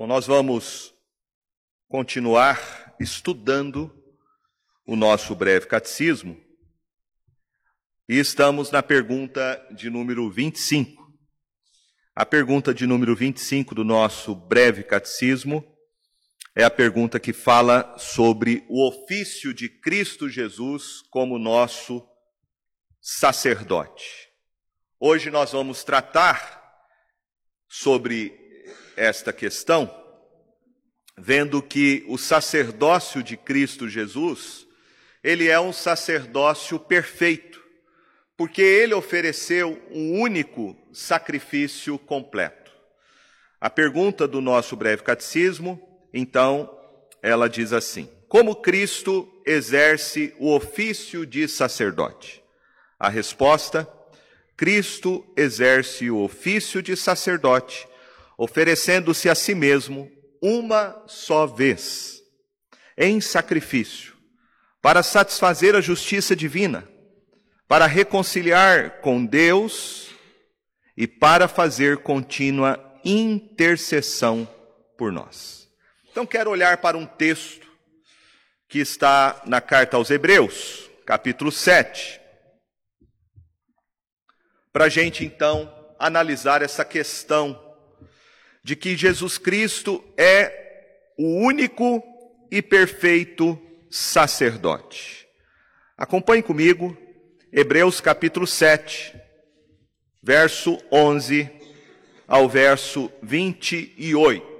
Bom, nós vamos continuar estudando o nosso breve catecismo e estamos na pergunta de número 25. A pergunta de número 25 do nosso breve catecismo é a pergunta que fala sobre o ofício de Cristo Jesus como nosso sacerdote. Hoje nós vamos tratar sobre esta questão, vendo que o sacerdócio de Cristo Jesus, ele é um sacerdócio perfeito, porque ele ofereceu um único sacrifício completo. A pergunta do nosso breve catecismo, então, ela diz assim: Como Cristo exerce o ofício de sacerdote? A resposta: Cristo exerce o ofício de sacerdote, oferecendo-se a si mesmo uma só vez, em sacrifício, para satisfazer a justiça divina, para reconciliar com Deus e para fazer contínua intercessão por nós. Então, quero olhar para um texto que está na carta aos Hebreus, capítulo 7 para a gente então analisar essa questão de que Jesus Cristo é o único e perfeito sacerdote. Acompanhe comigo Hebreus capítulo 7, verso 11 ao verso 28.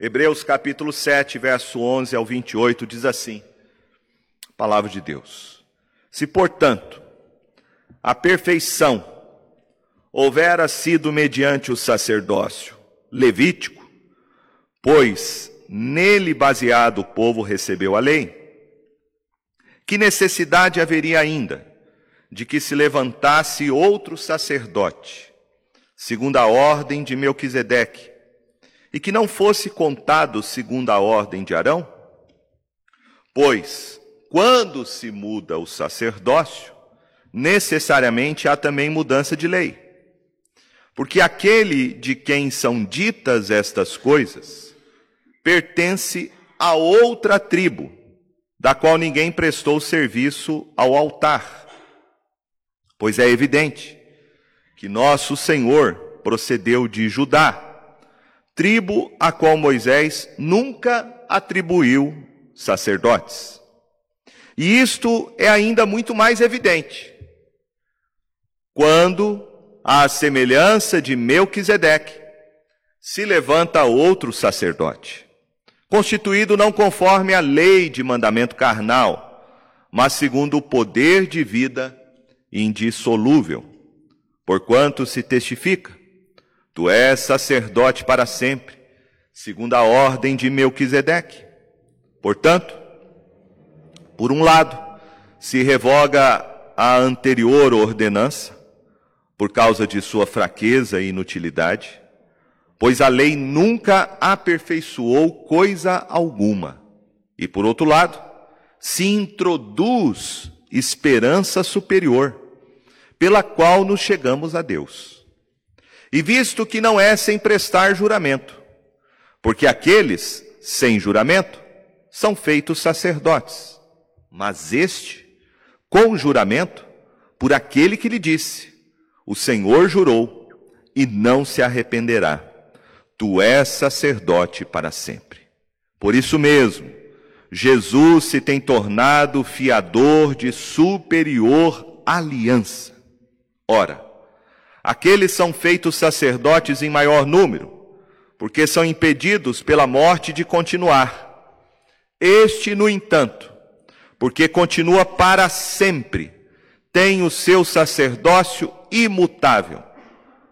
Hebreus capítulo 7, verso 11 ao 28 diz assim: Palavra de Deus. Se, portanto, a perfeição houvera sido mediante o sacerdócio levítico, pois nele baseado o povo recebeu a lei, que necessidade haveria ainda de que se levantasse outro sacerdote, segundo a ordem de Melquisedeque, e que não fosse contado segundo a ordem de Arão? Pois, quando se muda o sacerdócio, necessariamente há também mudança de lei. Porque aquele de quem são ditas estas coisas pertence a outra tribo, da qual ninguém prestou serviço ao altar. Pois é evidente que nosso Senhor procedeu de Judá tribo a qual Moisés nunca atribuiu sacerdotes. E isto é ainda muito mais evidente quando, à semelhança de Melquisedeque, se levanta outro sacerdote, constituído não conforme a lei de mandamento carnal, mas segundo o poder de vida indissolúvel, porquanto se testifica Tu és sacerdote para sempre, segundo a ordem de Melquisedeque. Portanto, por um lado, se revoga a anterior ordenança, por causa de sua fraqueza e inutilidade, pois a lei nunca aperfeiçoou coisa alguma. E por outro lado, se introduz esperança superior, pela qual nos chegamos a Deus. E visto que não é sem prestar juramento, porque aqueles sem juramento são feitos sacerdotes, mas este com juramento por aquele que lhe disse: O Senhor jurou e não se arrependerá. Tu és sacerdote para sempre. Por isso mesmo, Jesus se tem tornado fiador de superior aliança. Ora, Aqueles são feitos sacerdotes em maior número, porque são impedidos pela morte de continuar. Este, no entanto, porque continua para sempre, tem o seu sacerdócio imutável.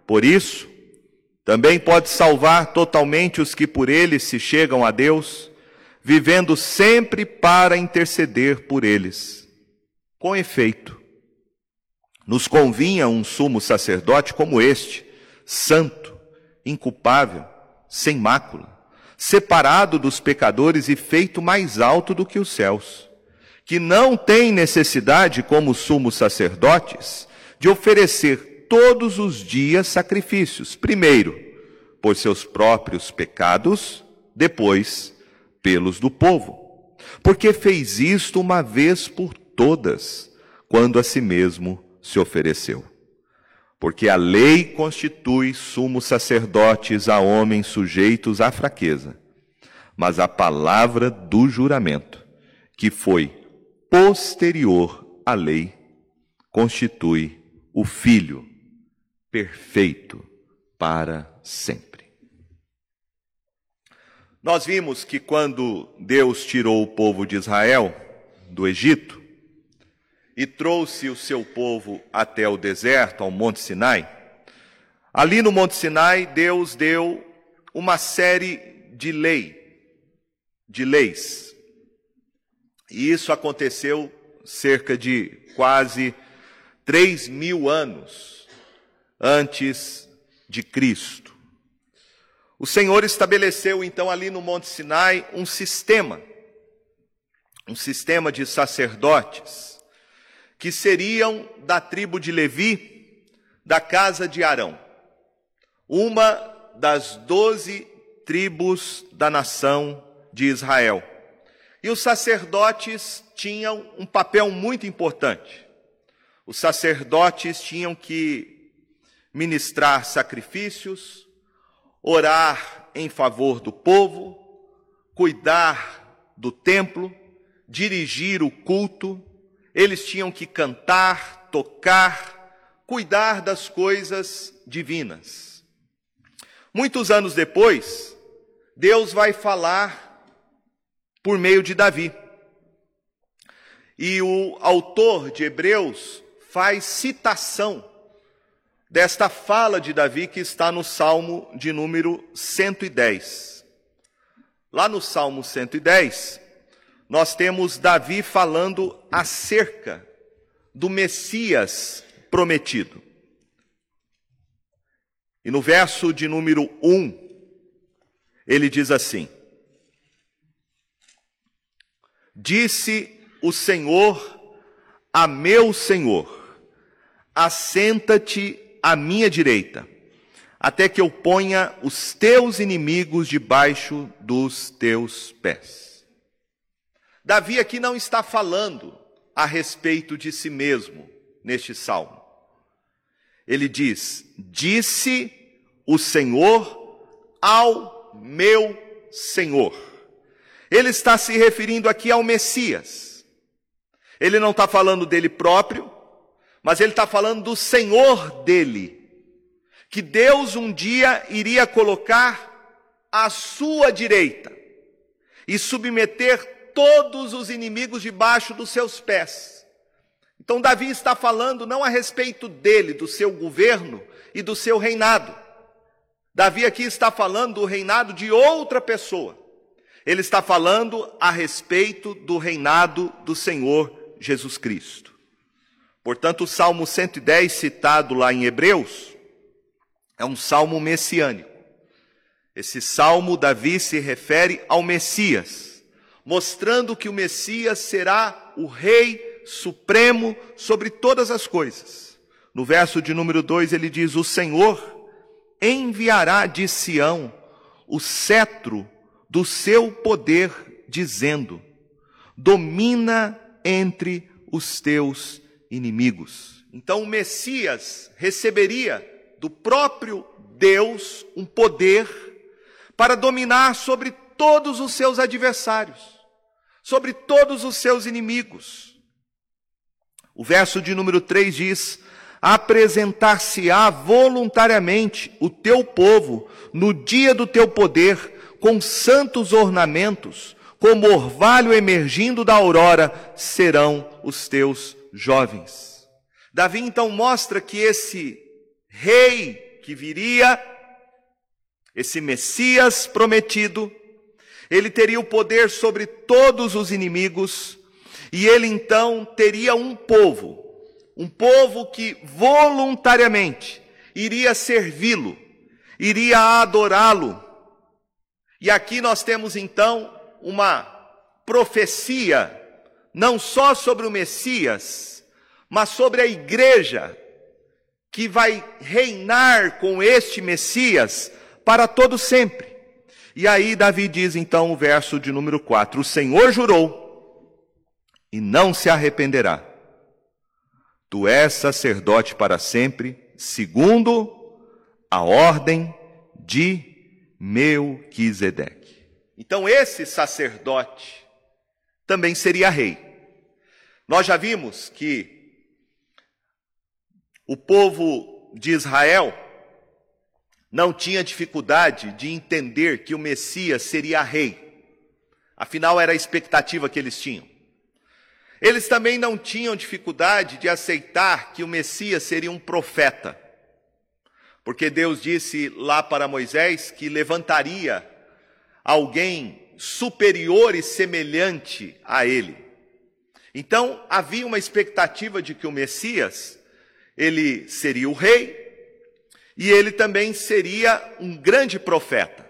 Por isso, também pode salvar totalmente os que por ele se chegam a Deus, vivendo sempre para interceder por eles. Com efeito, nos convinha um sumo sacerdote como este, santo, inculpável, sem mácula, separado dos pecadores e feito mais alto do que os céus, que não têm necessidade, como sumos sacerdotes, de oferecer todos os dias sacrifícios. Primeiro, por seus próprios pecados, depois, pelos do povo. Porque fez isto uma vez por todas, quando a si mesmo se ofereceu. Porque a lei constitui sumos sacerdotes a homens sujeitos à fraqueza, mas a palavra do juramento, que foi posterior à lei, constitui o Filho perfeito para sempre. Nós vimos que quando Deus tirou o povo de Israel do Egito, e trouxe o seu povo até o deserto, ao Monte Sinai. Ali no Monte Sinai, Deus deu uma série de lei, de leis. E isso aconteceu cerca de quase três mil anos antes de Cristo. O Senhor estabeleceu então ali no Monte Sinai um sistema, um sistema de sacerdotes que seriam da tribo de Levi, da casa de Arão, uma das doze tribos da nação de Israel. E os sacerdotes tinham um papel muito importante. Os sacerdotes tinham que ministrar sacrifícios, orar em favor do povo, cuidar do templo, dirigir o culto, eles tinham que cantar, tocar, cuidar das coisas divinas. Muitos anos depois, Deus vai falar por meio de Davi. E o autor de Hebreus faz citação desta fala de Davi que está no Salmo de número 110. Lá no Salmo 110, nós temos Davi falando acerca do Messias prometido. E no verso de número 1, ele diz assim: Disse o Senhor a meu Senhor: Assenta-te à minha direita, até que eu ponha os teus inimigos debaixo dos teus pés. Davi aqui não está falando a respeito de si mesmo neste salmo. Ele diz: Disse o Senhor ao meu Senhor. Ele está se referindo aqui ao Messias. Ele não está falando dele próprio, mas ele está falando do Senhor dele, que Deus um dia iria colocar à sua direita e submeter todos os inimigos debaixo dos seus pés. Então, Davi está falando não a respeito dele, do seu governo e do seu reinado. Davi aqui está falando do reinado de outra pessoa. Ele está falando a respeito do reinado do Senhor Jesus Cristo. Portanto, o Salmo 110, citado lá em Hebreus, é um salmo messiânico. Esse salmo, Davi se refere ao Messias mostrando que o Messias será o Rei Supremo sobre todas as coisas. No verso de número 2 ele diz: O Senhor enviará de Sião o cetro do seu poder, dizendo: Domina entre os teus inimigos. Então o Messias receberia do próprio Deus um poder para dominar sobre todos os seus adversários sobre todos os seus inimigos. O verso de número 3 diz: Apresentar-se-á voluntariamente o teu povo no dia do teu poder, com santos ornamentos, como orvalho emergindo da aurora, serão os teus jovens. Davi então mostra que esse rei que viria, esse Messias prometido, ele teria o poder sobre todos os inimigos, e ele então teria um povo, um povo que voluntariamente iria servi-lo, iria adorá-lo. E aqui nós temos então uma profecia não só sobre o Messias, mas sobre a igreja que vai reinar com este Messias para todo sempre. E aí Davi diz então o verso de número 4: O Senhor jurou e não se arrependerá. Tu és sacerdote para sempre, segundo a ordem de Melquisedeque. Então esse sacerdote também seria rei. Nós já vimos que o povo de Israel não tinha dificuldade de entender que o Messias seria rei. Afinal, era a expectativa que eles tinham. Eles também não tinham dificuldade de aceitar que o Messias seria um profeta. Porque Deus disse lá para Moisés que levantaria alguém superior e semelhante a ele. Então, havia uma expectativa de que o Messias, ele seria o rei, e ele também seria um grande profeta.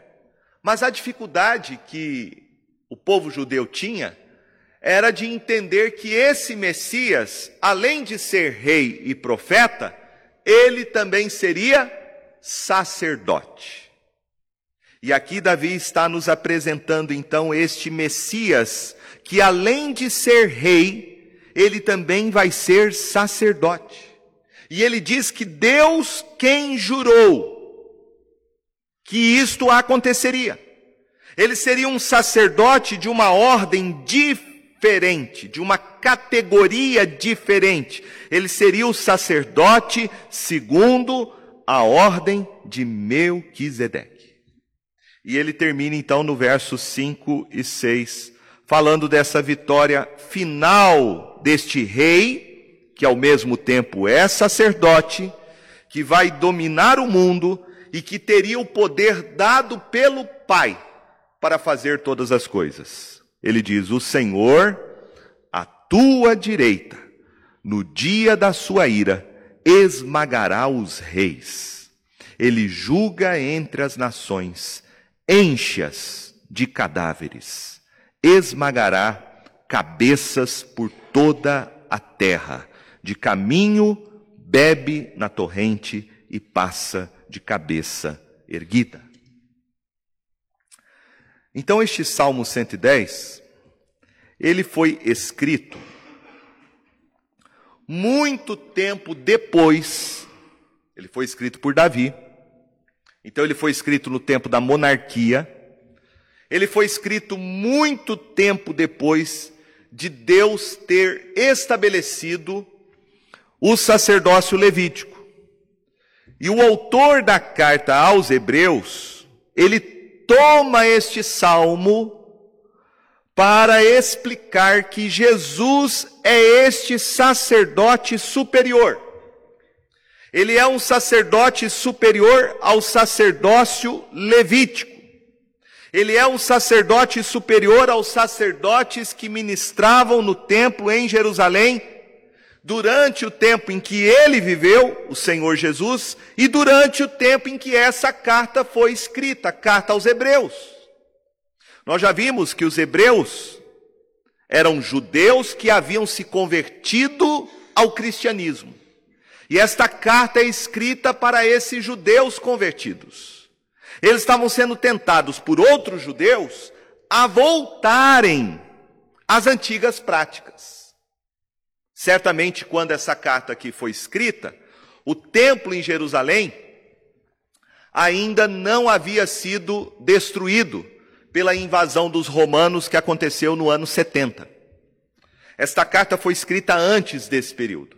Mas a dificuldade que o povo judeu tinha era de entender que esse Messias, além de ser rei e profeta, ele também seria sacerdote. E aqui Davi está nos apresentando então este Messias, que além de ser rei, ele também vai ser sacerdote. E ele diz que Deus quem jurou que isto aconteceria. Ele seria um sacerdote de uma ordem diferente, de uma categoria diferente. Ele seria o sacerdote segundo a ordem de Melquisedeque. E ele termina então no verso 5 e 6, falando dessa vitória final deste rei que ao mesmo tempo é sacerdote, que vai dominar o mundo e que teria o poder dado pelo Pai para fazer todas as coisas. Ele diz: O Senhor, à tua direita, no dia da sua ira, esmagará os reis. Ele julga entre as nações, enche-as de cadáveres, esmagará cabeças por toda a terra de caminho bebe na torrente e passa de cabeça erguida. Então este Salmo 110, ele foi escrito muito tempo depois, ele foi escrito por Davi. Então ele foi escrito no tempo da monarquia. Ele foi escrito muito tempo depois de Deus ter estabelecido o sacerdócio levítico. E o autor da carta aos Hebreus, ele toma este salmo para explicar que Jesus é este sacerdote superior. Ele é um sacerdote superior ao sacerdócio levítico. Ele é um sacerdote superior aos sacerdotes que ministravam no templo em Jerusalém durante o tempo em que ele viveu, o Senhor Jesus, e durante o tempo em que essa carta foi escrita, a carta aos Hebreus. Nós já vimos que os hebreus eram judeus que haviam se convertido ao cristianismo. E esta carta é escrita para esses judeus convertidos. Eles estavam sendo tentados por outros judeus a voltarem às antigas práticas. Certamente, quando essa carta aqui foi escrita, o templo em Jerusalém ainda não havia sido destruído pela invasão dos romanos que aconteceu no ano 70. Esta carta foi escrita antes desse período.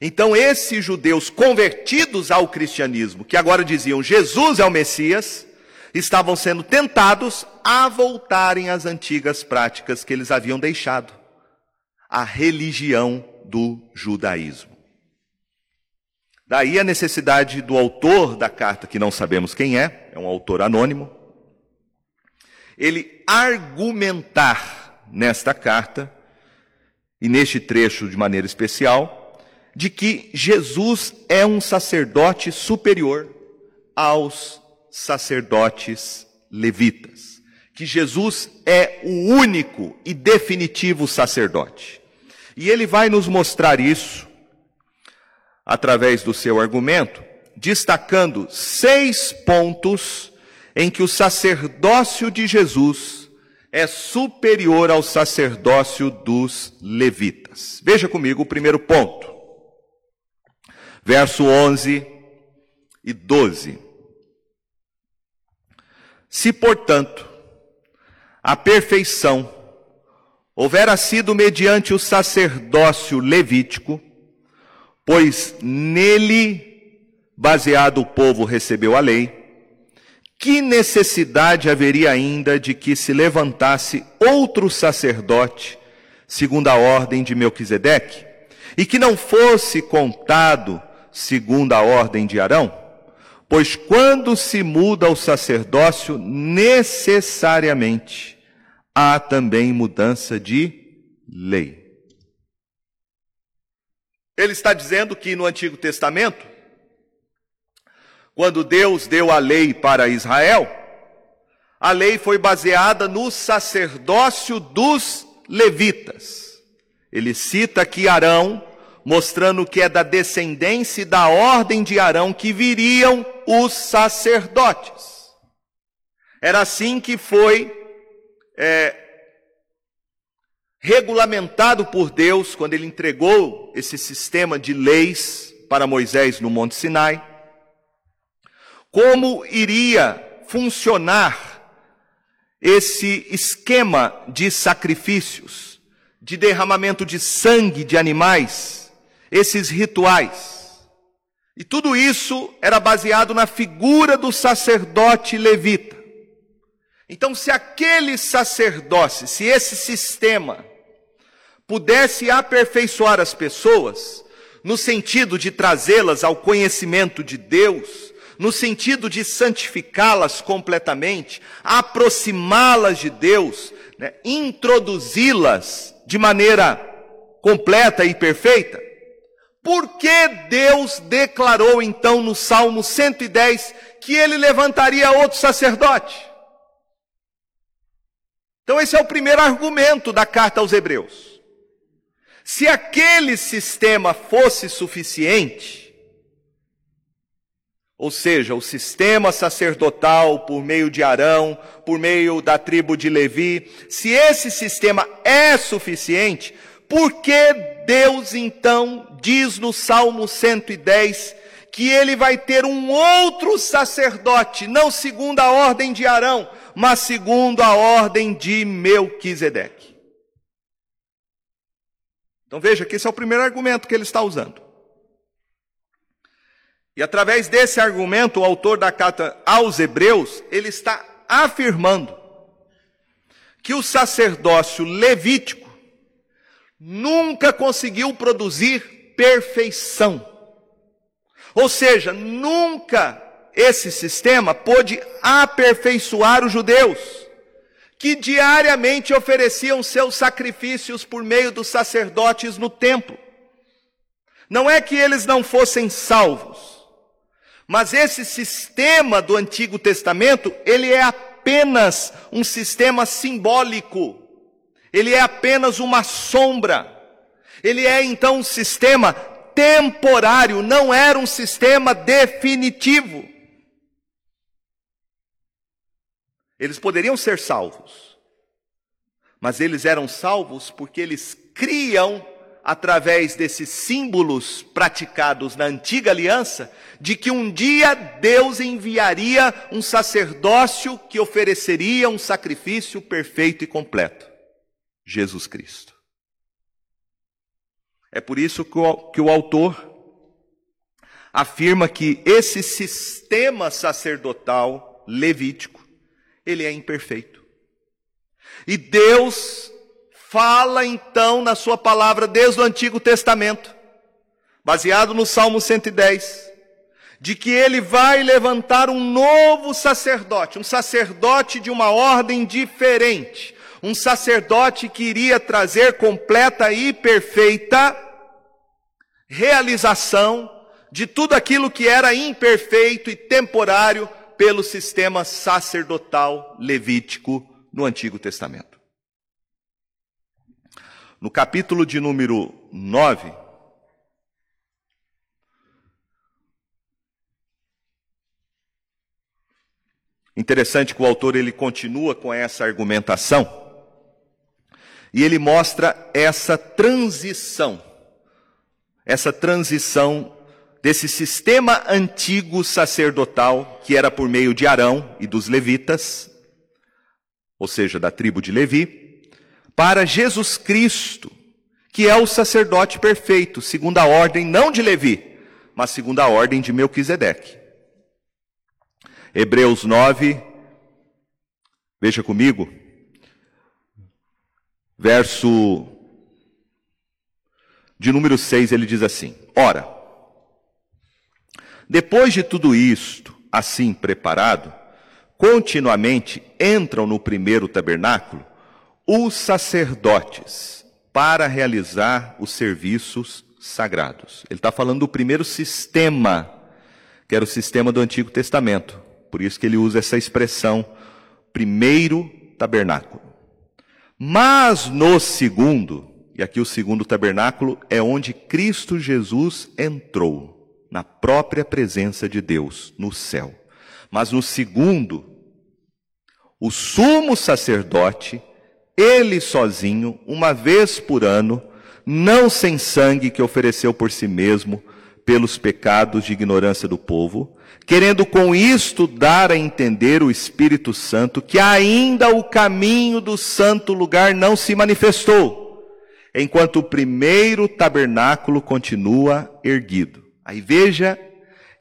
Então, esses judeus convertidos ao cristianismo, que agora diziam Jesus é o Messias, estavam sendo tentados a voltarem às antigas práticas que eles haviam deixado a religião do judaísmo. Daí a necessidade do autor da carta, que não sabemos quem é, é um autor anônimo, ele argumentar nesta carta, e neste trecho de maneira especial, de que Jesus é um sacerdote superior aos sacerdotes levitas, que Jesus é o único e definitivo sacerdote. E ele vai nos mostrar isso através do seu argumento, destacando seis pontos em que o sacerdócio de Jesus é superior ao sacerdócio dos levitas. Veja comigo o primeiro ponto. Verso 11 e 12. Se, portanto, a perfeição houvera sido mediante o sacerdócio levítico, pois nele, baseado o povo recebeu a lei, que necessidade haveria ainda de que se levantasse outro sacerdote, segundo a ordem de Melquisedeque, e que não fosse contado segundo a ordem de Arão? Pois quando se muda o sacerdócio, necessariamente há também mudança de lei. Ele está dizendo que no Antigo Testamento, quando Deus deu a lei para Israel, a lei foi baseada no sacerdócio dos levitas. Ele cita aqui Arão, mostrando que é da descendência e da ordem de Arão que viriam os sacerdotes. Era assim que foi é, regulamentado por Deus quando ele entregou esse sistema de leis para Moisés no Monte Sinai como iria funcionar esse esquema de sacrifícios, de derramamento de sangue de animais, esses rituais. E tudo isso era baseado na figura do sacerdote levita. Então, se aquele sacerdócio, se esse sistema pudesse aperfeiçoar as pessoas, no sentido de trazê-las ao conhecimento de Deus, no sentido de santificá-las completamente, aproximá-las de Deus, né, introduzi-las de maneira completa e perfeita? Por que Deus declarou então no Salmo 110 que ele levantaria outro sacerdote? Então, esse é o primeiro argumento da carta aos Hebreus. Se aquele sistema fosse suficiente, ou seja, o sistema sacerdotal por meio de Arão, por meio da tribo de Levi, se esse sistema é suficiente, por que Deus então diz no Salmo 110 que ele vai ter um outro sacerdote, não segundo a ordem de Arão, mas segundo a ordem de Melquisedeque? Então veja que esse é o primeiro argumento que ele está usando. E através desse argumento, o autor da carta aos Hebreus, ele está afirmando que o sacerdócio levítico nunca conseguiu produzir perfeição. Ou seja, nunca esse sistema pôde aperfeiçoar os judeus, que diariamente ofereciam seus sacrifícios por meio dos sacerdotes no templo. Não é que eles não fossem salvos, mas esse sistema do Antigo Testamento, ele é apenas um sistema simbólico. Ele é apenas uma sombra. Ele é então um sistema temporário, não era um sistema definitivo. Eles poderiam ser salvos, mas eles eram salvos porque eles criam através desses símbolos praticados na antiga aliança, de que um dia Deus enviaria um sacerdócio que ofereceria um sacrifício perfeito e completo: Jesus Cristo. É por isso que o, que o autor afirma que esse sistema sacerdotal levítico, ele é imperfeito. E Deus fala então na sua palavra desde o Antigo Testamento, baseado no Salmo 110, de que ele vai levantar um novo sacerdote, um sacerdote de uma ordem diferente, um sacerdote que iria trazer completa e perfeita realização de tudo aquilo que era imperfeito e temporário pelo sistema sacerdotal levítico no Antigo Testamento. No capítulo de número 9, Interessante que o autor ele continua com essa argumentação e ele mostra essa transição, essa transição desse sistema antigo sacerdotal que era por meio de Arão e dos levitas, ou seja, da tribo de Levi, para Jesus Cristo, que é o sacerdote perfeito, segundo a ordem não de Levi, mas segundo a ordem de Melquisedeque. Hebreus 9, veja comigo, verso de número 6, ele diz assim: Ora, depois de tudo isto, assim preparado, continuamente entram no primeiro tabernáculo os sacerdotes para realizar os serviços sagrados. Ele está falando do primeiro sistema, que era o sistema do Antigo Testamento. Por isso que ele usa essa expressão, primeiro tabernáculo. Mas no segundo, e aqui o segundo tabernáculo é onde Cristo Jesus entrou, na própria presença de Deus, no céu. Mas no segundo, o sumo sacerdote, ele sozinho, uma vez por ano, não sem sangue que ofereceu por si mesmo, pelos pecados de ignorância do povo, querendo com isto dar a entender o Espírito Santo que ainda o caminho do santo lugar não se manifestou, enquanto o primeiro tabernáculo continua erguido. Aí veja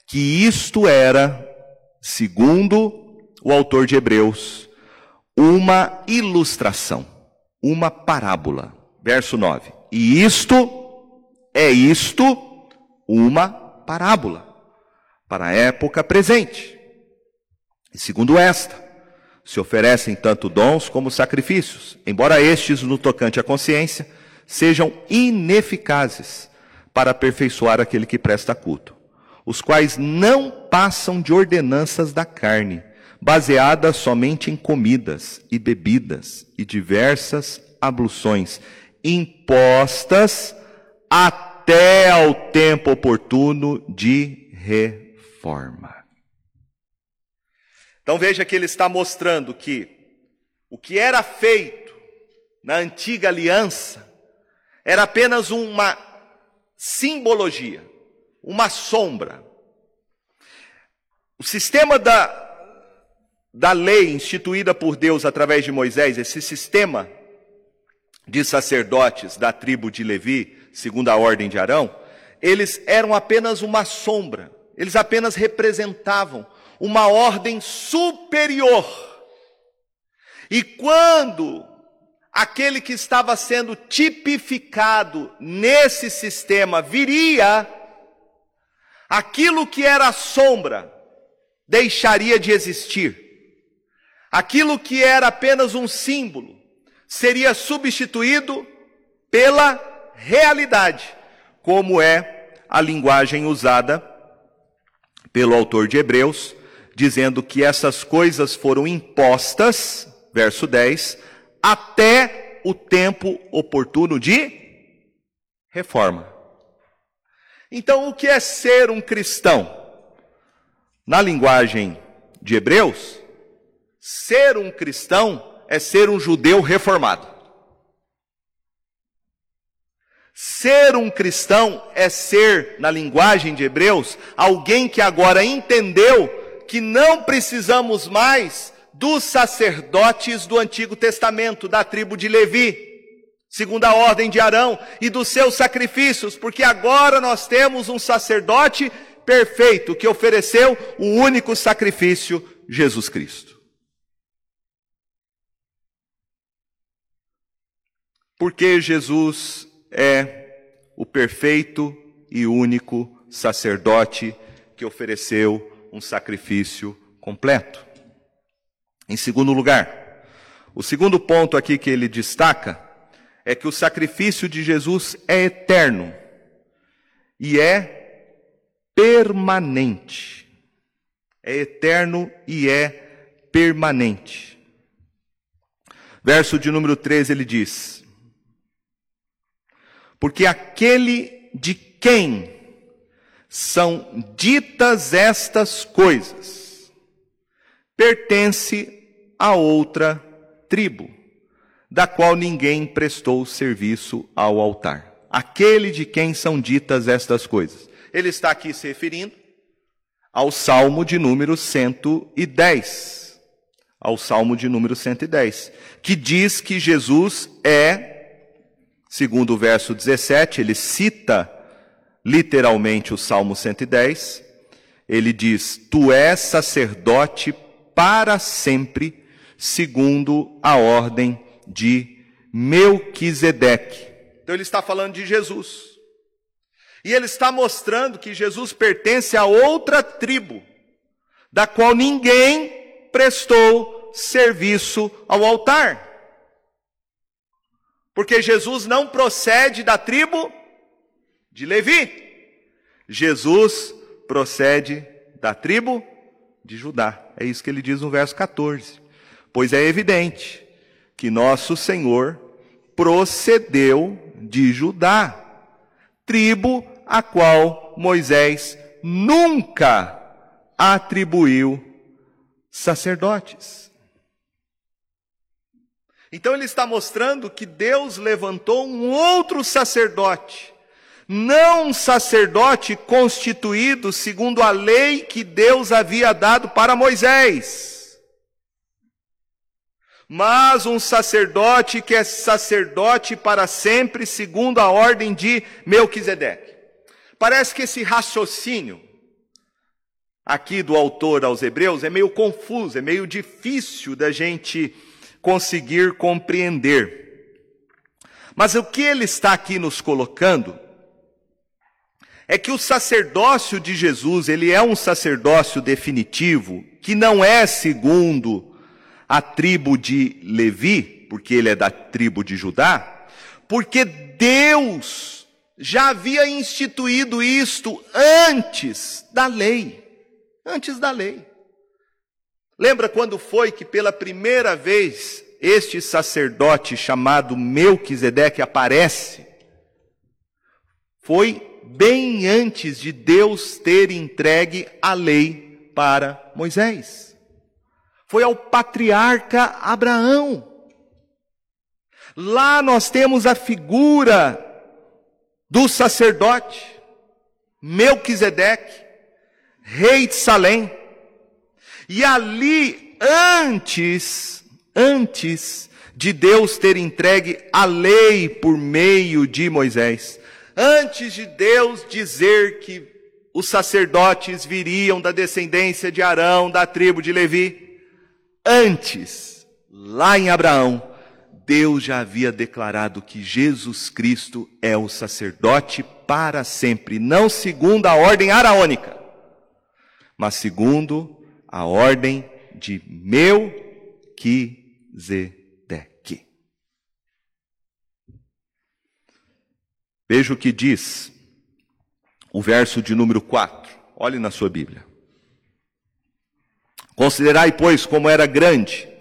que isto era, segundo o autor de Hebreus, uma ilustração, uma parábola. Verso 9. E isto é isto uma parábola para a época presente. E segundo esta, se oferecem tanto dons como sacrifícios, embora estes, no tocante à consciência, sejam ineficazes para aperfeiçoar aquele que presta culto, os quais não passam de ordenanças da carne, baseadas somente em comidas e bebidas e diversas abluções, impostas até ao tempo oportuno de reforma. Então veja que ele está mostrando que o que era feito na antiga aliança era apenas uma simbologia, uma sombra. O sistema da, da lei instituída por Deus através de Moisés, esse sistema de sacerdotes da tribo de Levi, segundo a ordem de Arão, eles eram apenas uma sombra, eles apenas representavam uma ordem superior. E quando aquele que estava sendo tipificado nesse sistema viria, aquilo que era sombra deixaria de existir. Aquilo que era apenas um símbolo seria substituído pela realidade, como é a linguagem usada pelo autor de Hebreus, dizendo que essas coisas foram impostas, verso 10, até o tempo oportuno de reforma. Então, o que é ser um cristão? Na linguagem de Hebreus, ser um cristão é ser um judeu reformado. Ser um cristão é ser, na linguagem de Hebreus, alguém que agora entendeu que não precisamos mais dos sacerdotes do Antigo Testamento, da tribo de Levi, segundo a ordem de Arão, e dos seus sacrifícios, porque agora nós temos um sacerdote perfeito que ofereceu o único sacrifício, Jesus Cristo. Porque Jesus é o perfeito e único sacerdote que ofereceu um sacrifício completo. Em segundo lugar, o segundo ponto aqui que ele destaca é que o sacrifício de Jesus é eterno e é permanente. É eterno e é permanente. Verso de número 13 ele diz: Porque aquele de quem são ditas estas coisas pertence a outra tribo, da qual ninguém prestou serviço ao altar. Aquele de quem são ditas estas coisas. Ele está aqui se referindo ao Salmo de número 110. Ao Salmo de número 110, que diz que Jesus é, segundo o verso 17, ele cita literalmente o Salmo 110. Ele diz: Tu és sacerdote para sempre, segundo a ordem de Melquisedeque. Então ele está falando de Jesus. E ele está mostrando que Jesus pertence a outra tribo, da qual ninguém prestou serviço ao altar. Porque Jesus não procede da tribo de Levi. Jesus procede da tribo de Judá. É isso que ele diz no verso 14. Pois é evidente que nosso Senhor procedeu de Judá, tribo a qual Moisés nunca atribuiu sacerdotes. Então ele está mostrando que Deus levantou um outro sacerdote, não um sacerdote constituído segundo a lei que Deus havia dado para Moisés, mas um sacerdote que é sacerdote para sempre, segundo a ordem de Melquisedeque. Parece que esse raciocínio aqui do autor aos Hebreus é meio confuso, é meio difícil da gente conseguir compreender. Mas o que ele está aqui nos colocando é que o sacerdócio de Jesus, ele é um sacerdócio definitivo, que não é segundo a tribo de Levi, porque ele é da tribo de Judá, porque Deus já havia instituído isto antes da lei. Antes da lei. Lembra quando foi que pela primeira vez este sacerdote chamado Melquisedeque aparece? Foi bem antes de Deus ter entregue a lei para Moisés. Foi ao patriarca Abraão. Lá nós temos a figura do sacerdote Melquisedeque, rei de Salém. E ali, antes, antes de Deus ter entregue a lei por meio de Moisés, antes de Deus dizer que os sacerdotes viriam da descendência de Arão, da tribo de Levi, antes, lá em Abraão, Deus já havia declarado que Jesus Cristo é o sacerdote para sempre, não segundo a ordem araônica, mas segundo a ordem de Melquisedeque. Veja o que diz o verso de número 4. Olhe na sua Bíblia. Considerai, pois, como era grande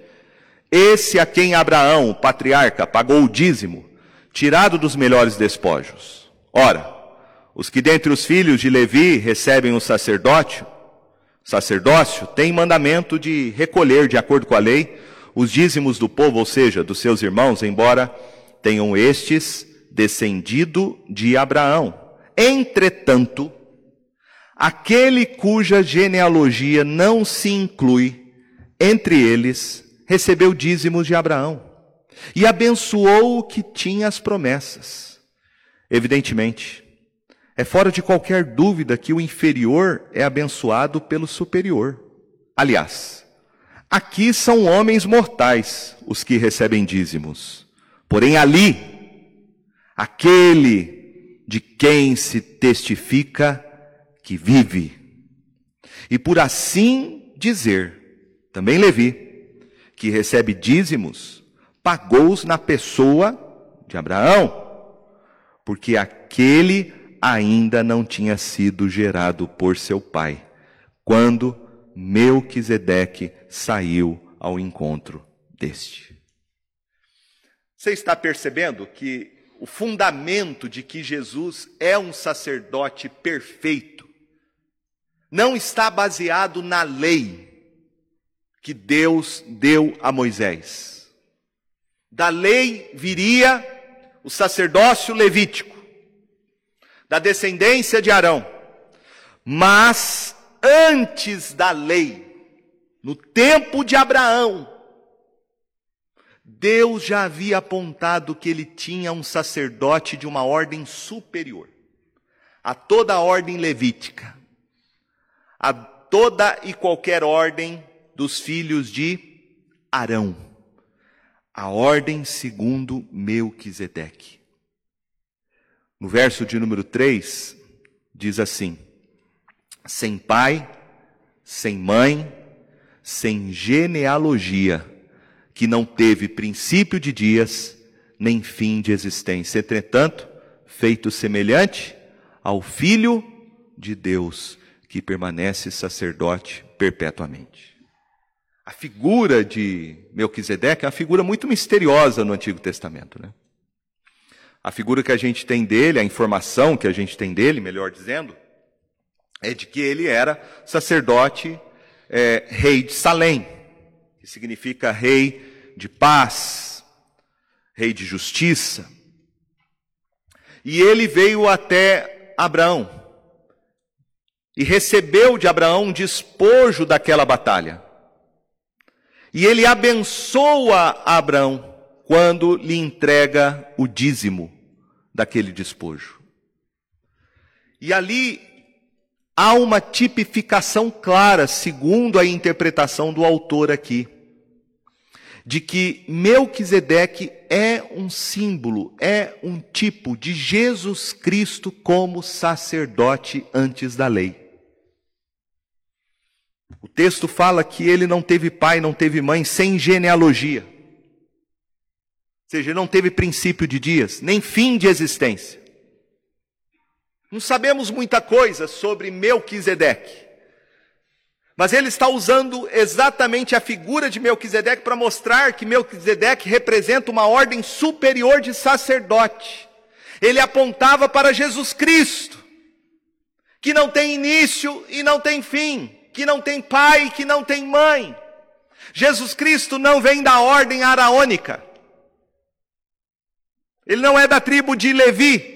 esse a quem Abraão, o patriarca, pagou o dízimo, tirado dos melhores despojos. Ora, os que dentre os filhos de Levi recebem o sacerdócio, sacerdócio, têm mandamento de recolher, de acordo com a lei, os dízimos do povo, ou seja, dos seus irmãos, embora tenham estes descendido de Abraão. Entretanto, aquele cuja genealogia não se inclui entre eles recebeu dízimos de Abraão e abençoou o que tinha as promessas. Evidentemente, é fora de qualquer dúvida que o inferior é abençoado pelo superior. Aliás, aqui são homens mortais os que recebem dízimos. Porém, ali, aquele de quem se testifica que vive. E por assim dizer, também Levi, que recebe dízimos, pagou-os na pessoa de Abraão, porque aquele ainda não tinha sido gerado por seu pai, quando Melquisedeque saiu ao encontro deste. Você está percebendo que o fundamento de que Jesus é um sacerdote perfeito não está baseado na lei que Deus deu a Moisés. Da lei viria o sacerdócio levítico, da descendência de Arão. Mas antes da lei, no tempo de Abraão, Deus já havia apontado que ele tinha um sacerdote de uma ordem superior a toda a ordem levítica, a toda e qualquer ordem dos filhos de Arão, a ordem segundo Melquisedeque. No verso de número 3, diz assim: sem pai, sem mãe, sem genealogia, que não teve princípio de dias, nem fim de existência. Entretanto, feito semelhante ao Filho de Deus, que permanece sacerdote perpetuamente. A figura de Melquisedeque é uma figura muito misteriosa no Antigo Testamento, né? A figura que a gente tem dele, a informação que a gente tem dele, melhor dizendo, é de que ele era sacerdote é, rei de Salém, que significa rei de paz, rei de justiça. E ele veio até Abraão e recebeu de Abraão um despojo daquela batalha. E ele abençoa Abraão quando lhe entrega o dízimo daquele despojo. E ali há uma tipificação clara, segundo a interpretação do autor aqui, de que Melquisedeque é um símbolo, é um tipo de Jesus Cristo como sacerdote antes da lei. O texto fala que ele não teve pai, não teve mãe, sem genealogia. Seja, não teve princípio de dias, nem fim de existência. Não sabemos muita coisa sobre Melquisedeque. Mas ele está usando exatamente a figura de Melquisedeque para mostrar que Melquisedeque representa uma ordem superior de sacerdote. Ele apontava para Jesus Cristo, que não tem início e não tem fim, que não tem pai e que não tem mãe. Jesus Cristo não vem da ordem araônica. Ele não é da tribo de Levi.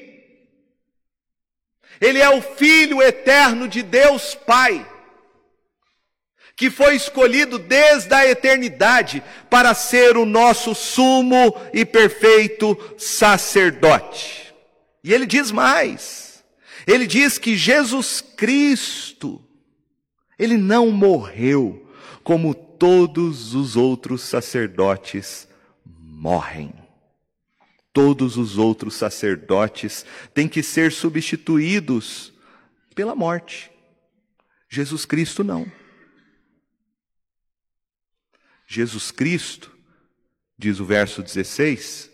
Ele é o Filho eterno de Deus Pai, que foi escolhido desde a eternidade para ser o nosso sumo e perfeito sacerdote. E ele diz mais: ele diz que Jesus Cristo, ele não morreu como todos os outros sacerdotes morrem todos os outros sacerdotes têm que ser substituídos pela morte. Jesus Cristo não. Jesus Cristo, diz o verso 16,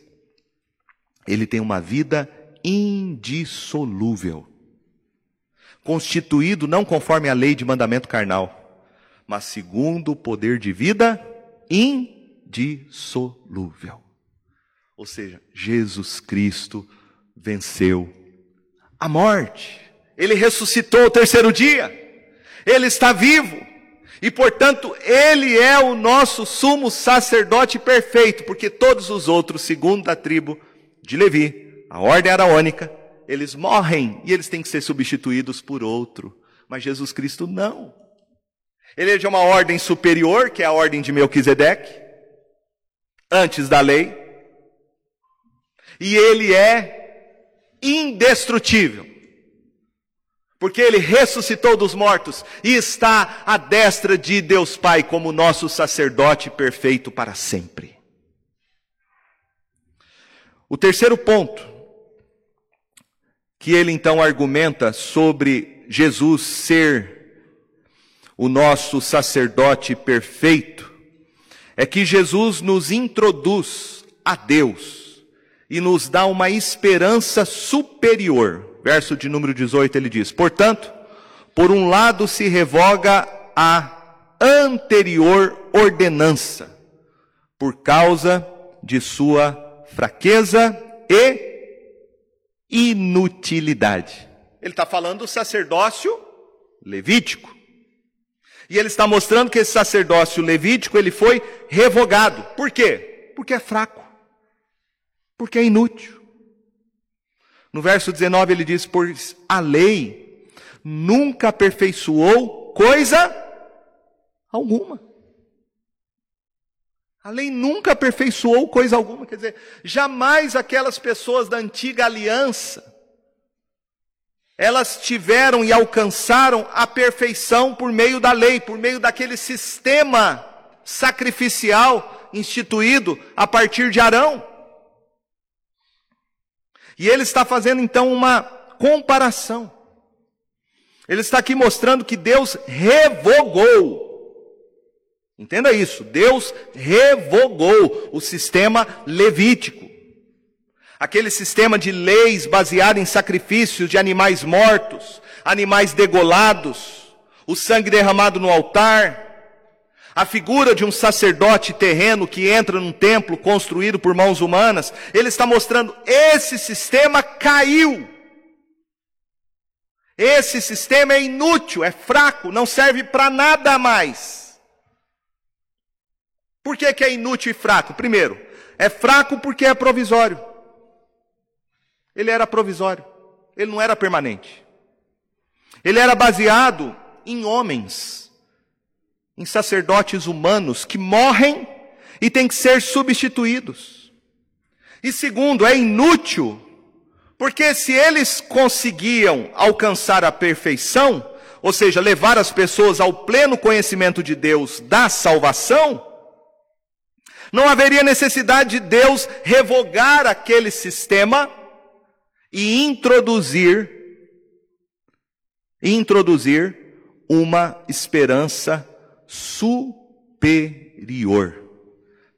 ele tem uma vida indissolúvel, constituído não conforme a lei de mandamento carnal, mas segundo o poder de vida indissolúvel. Ou seja, Jesus Cristo venceu a morte. Ele ressuscitou o terceiro dia. Ele está vivo. E portanto, ele é o nosso sumo sacerdote perfeito, porque todos os outros, segundo a tribo de Levi, a ordem araônica, eles morrem e eles têm que ser substituídos por outro. Mas Jesus Cristo não. Ele é de uma ordem superior, que é a ordem de Melquisedeque, antes da lei, e ele é indestrutível. Porque ele ressuscitou dos mortos e está à destra de Deus Pai como nosso sacerdote perfeito para sempre. O terceiro ponto que ele então argumenta sobre Jesus ser o nosso sacerdote perfeito é que Jesus nos introduz a Deus e nos dá uma esperança superior. Verso de número 18 ele diz: Portanto, por um lado se revoga a anterior ordenança, por causa de sua fraqueza e inutilidade. Ele está falando do sacerdócio levítico. E ele está mostrando que esse sacerdócio levítico ele foi revogado. Por quê? Porque é fraco. Porque é inútil. No verso 19 ele diz: Pois a lei nunca aperfeiçoou coisa alguma. A lei nunca aperfeiçoou coisa alguma. Quer dizer, jamais aquelas pessoas da antiga aliança elas tiveram e alcançaram a perfeição por meio da lei, por meio daquele sistema sacrificial instituído a partir de Arão. E ele está fazendo então uma comparação. Ele está aqui mostrando que Deus revogou. Entenda isso, Deus revogou o sistema levítico aquele sistema de leis baseado em sacrifícios de animais mortos, animais degolados, o sangue derramado no altar, a figura de um sacerdote terreno que entra num templo construído por mãos humanas, ele está mostrando esse sistema caiu. Esse sistema é inútil, é fraco, não serve para nada mais. Por que, que é inútil e fraco? Primeiro, é fraco porque é provisório. Ele era provisório, ele não era permanente. Ele era baseado em homens, em sacerdotes humanos que morrem e têm que ser substituídos. E segundo, é inútil, porque se eles conseguiam alcançar a perfeição, ou seja, levar as pessoas ao pleno conhecimento de Deus da salvação, não haveria necessidade de Deus revogar aquele sistema e introduzir introduzir uma esperança superior,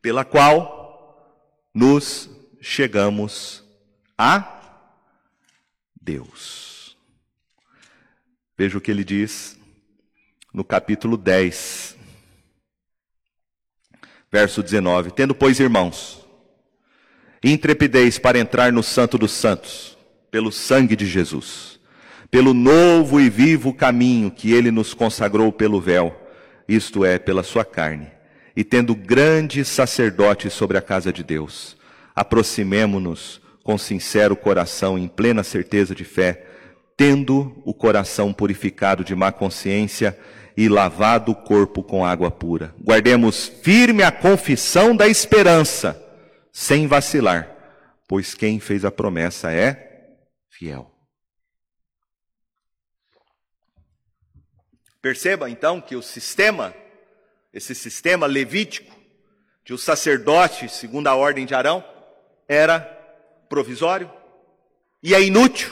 pela qual nos chegamos a Deus. Veja o que ele diz no capítulo 10, verso 19: Tendo, pois, irmãos, intrepidez para entrar no Santo dos Santos, pelo sangue de Jesus, pelo novo e vivo caminho que ele nos consagrou pelo véu, isto é, pela sua carne, e tendo grande sacerdote sobre a casa de Deus, aproximemo-nos com sincero coração, em plena certeza de fé, tendo o coração purificado de má consciência e lavado o corpo com água pura. Guardemos firme a confissão da esperança, sem vacilar, pois quem fez a promessa é fiel. Perceba então que o sistema, esse sistema levítico, de o sacerdote, segundo a ordem de Arão, era provisório e é inútil.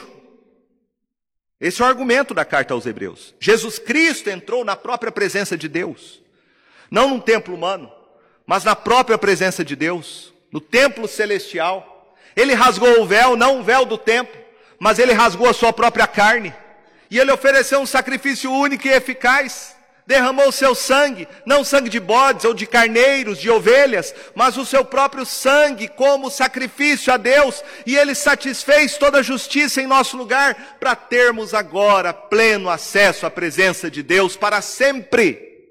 Esse é o argumento da carta aos Hebreus. Jesus Cristo entrou na própria presença de Deus, não num templo humano, mas na própria presença de Deus, no templo celestial. Ele rasgou o véu, não o véu do templo, mas ele rasgou a sua própria carne, e ele ofereceu um sacrifício único e eficaz, derramou o seu sangue, não sangue de bodes ou de carneiros, de ovelhas, mas o seu próprio sangue como sacrifício a Deus, e ele satisfez toda a justiça em nosso lugar, para termos agora pleno acesso à presença de Deus para sempre.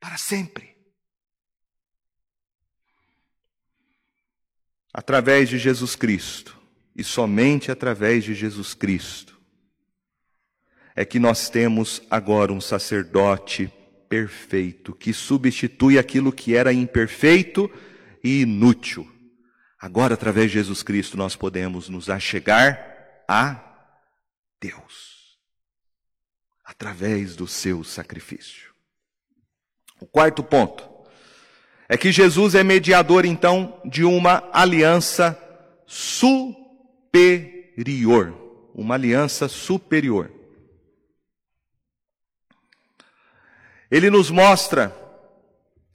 Para sempre. Através de Jesus Cristo e somente através de Jesus Cristo é que nós temos agora um sacerdote perfeito que substitui aquilo que era imperfeito e inútil. Agora, através de Jesus Cristo, nós podemos nos achegar a Deus através do seu sacrifício. O quarto ponto é que Jesus é mediador, então, de uma aliança superior uma aliança superior. Ele nos mostra,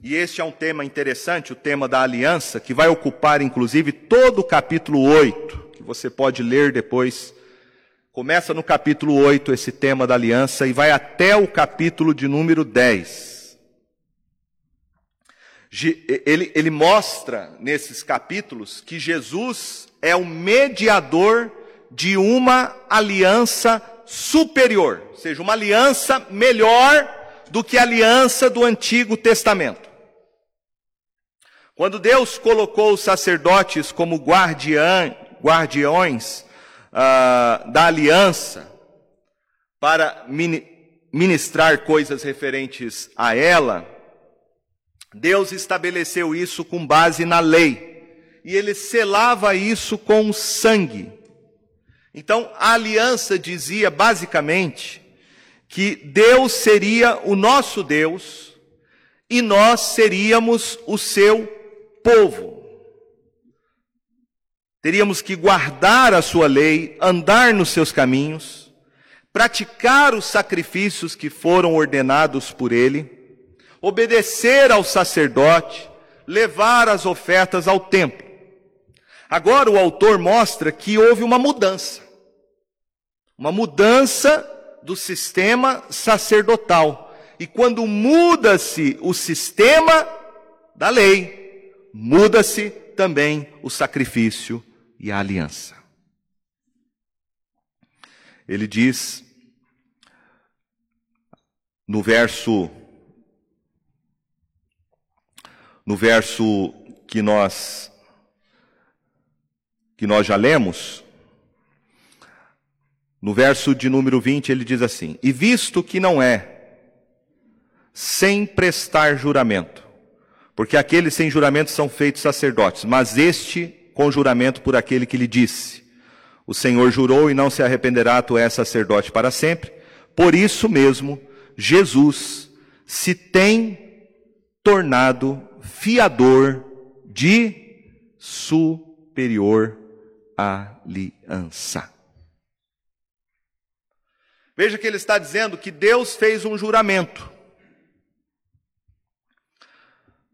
e este é um tema interessante, o tema da aliança, que vai ocupar inclusive todo o capítulo 8, que você pode ler depois. Começa no capítulo 8 esse tema da aliança e vai até o capítulo de número 10. Ele, ele mostra nesses capítulos que Jesus é o mediador de uma aliança superior, ou seja, uma aliança melhor do que a aliança do Antigo Testamento. Quando Deus colocou os sacerdotes como guardiã, guardiões uh, da aliança para ministrar coisas referentes a ela, Deus estabeleceu isso com base na lei. E ele selava isso com sangue. Então, a aliança dizia basicamente que Deus seria o nosso Deus e nós seríamos o seu povo. Teríamos que guardar a sua lei, andar nos seus caminhos, praticar os sacrifícios que foram ordenados por ele, obedecer ao sacerdote, levar as ofertas ao templo. Agora o autor mostra que houve uma mudança. Uma mudança do sistema sacerdotal. E quando muda-se o sistema da lei, muda-se também o sacrifício e a aliança. Ele diz no verso no verso que nós que nós já lemos, no verso de número 20, ele diz assim: E visto que não é sem prestar juramento, porque aqueles sem juramento são feitos sacerdotes, mas este com juramento por aquele que lhe disse: O Senhor jurou e não se arrependerá, tu és sacerdote para sempre. Por isso mesmo, Jesus se tem tornado fiador de superior aliança. Veja que ele está dizendo que Deus fez um juramento.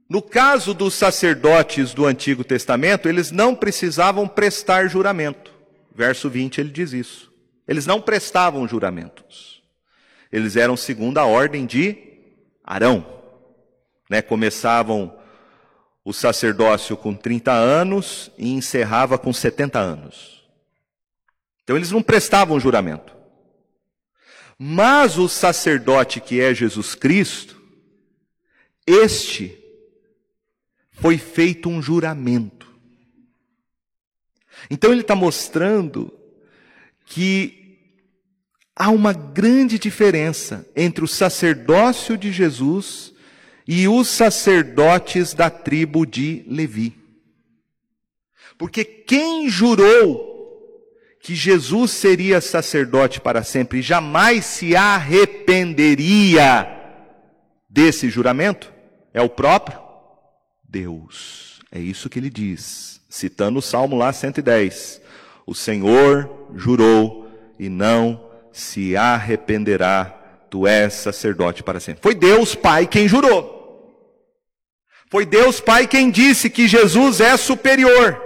No caso dos sacerdotes do Antigo Testamento, eles não precisavam prestar juramento. Verso 20 ele diz isso. Eles não prestavam juramentos. Eles eram segundo a ordem de Arão. Né? Começavam o sacerdócio com 30 anos e encerrava com 70 anos. Então eles não prestavam juramento. Mas o sacerdote que é Jesus Cristo, este foi feito um juramento. Então ele está mostrando que há uma grande diferença entre o sacerdócio de Jesus e os sacerdotes da tribo de Levi. Porque quem jurou que Jesus seria sacerdote para sempre e jamais se arrependeria desse juramento é o próprio Deus. É isso que ele diz, citando o Salmo lá 110. O Senhor jurou e não se arrependerá, tu és sacerdote para sempre. Foi Deus Pai quem jurou. Foi Deus Pai quem disse que Jesus é superior.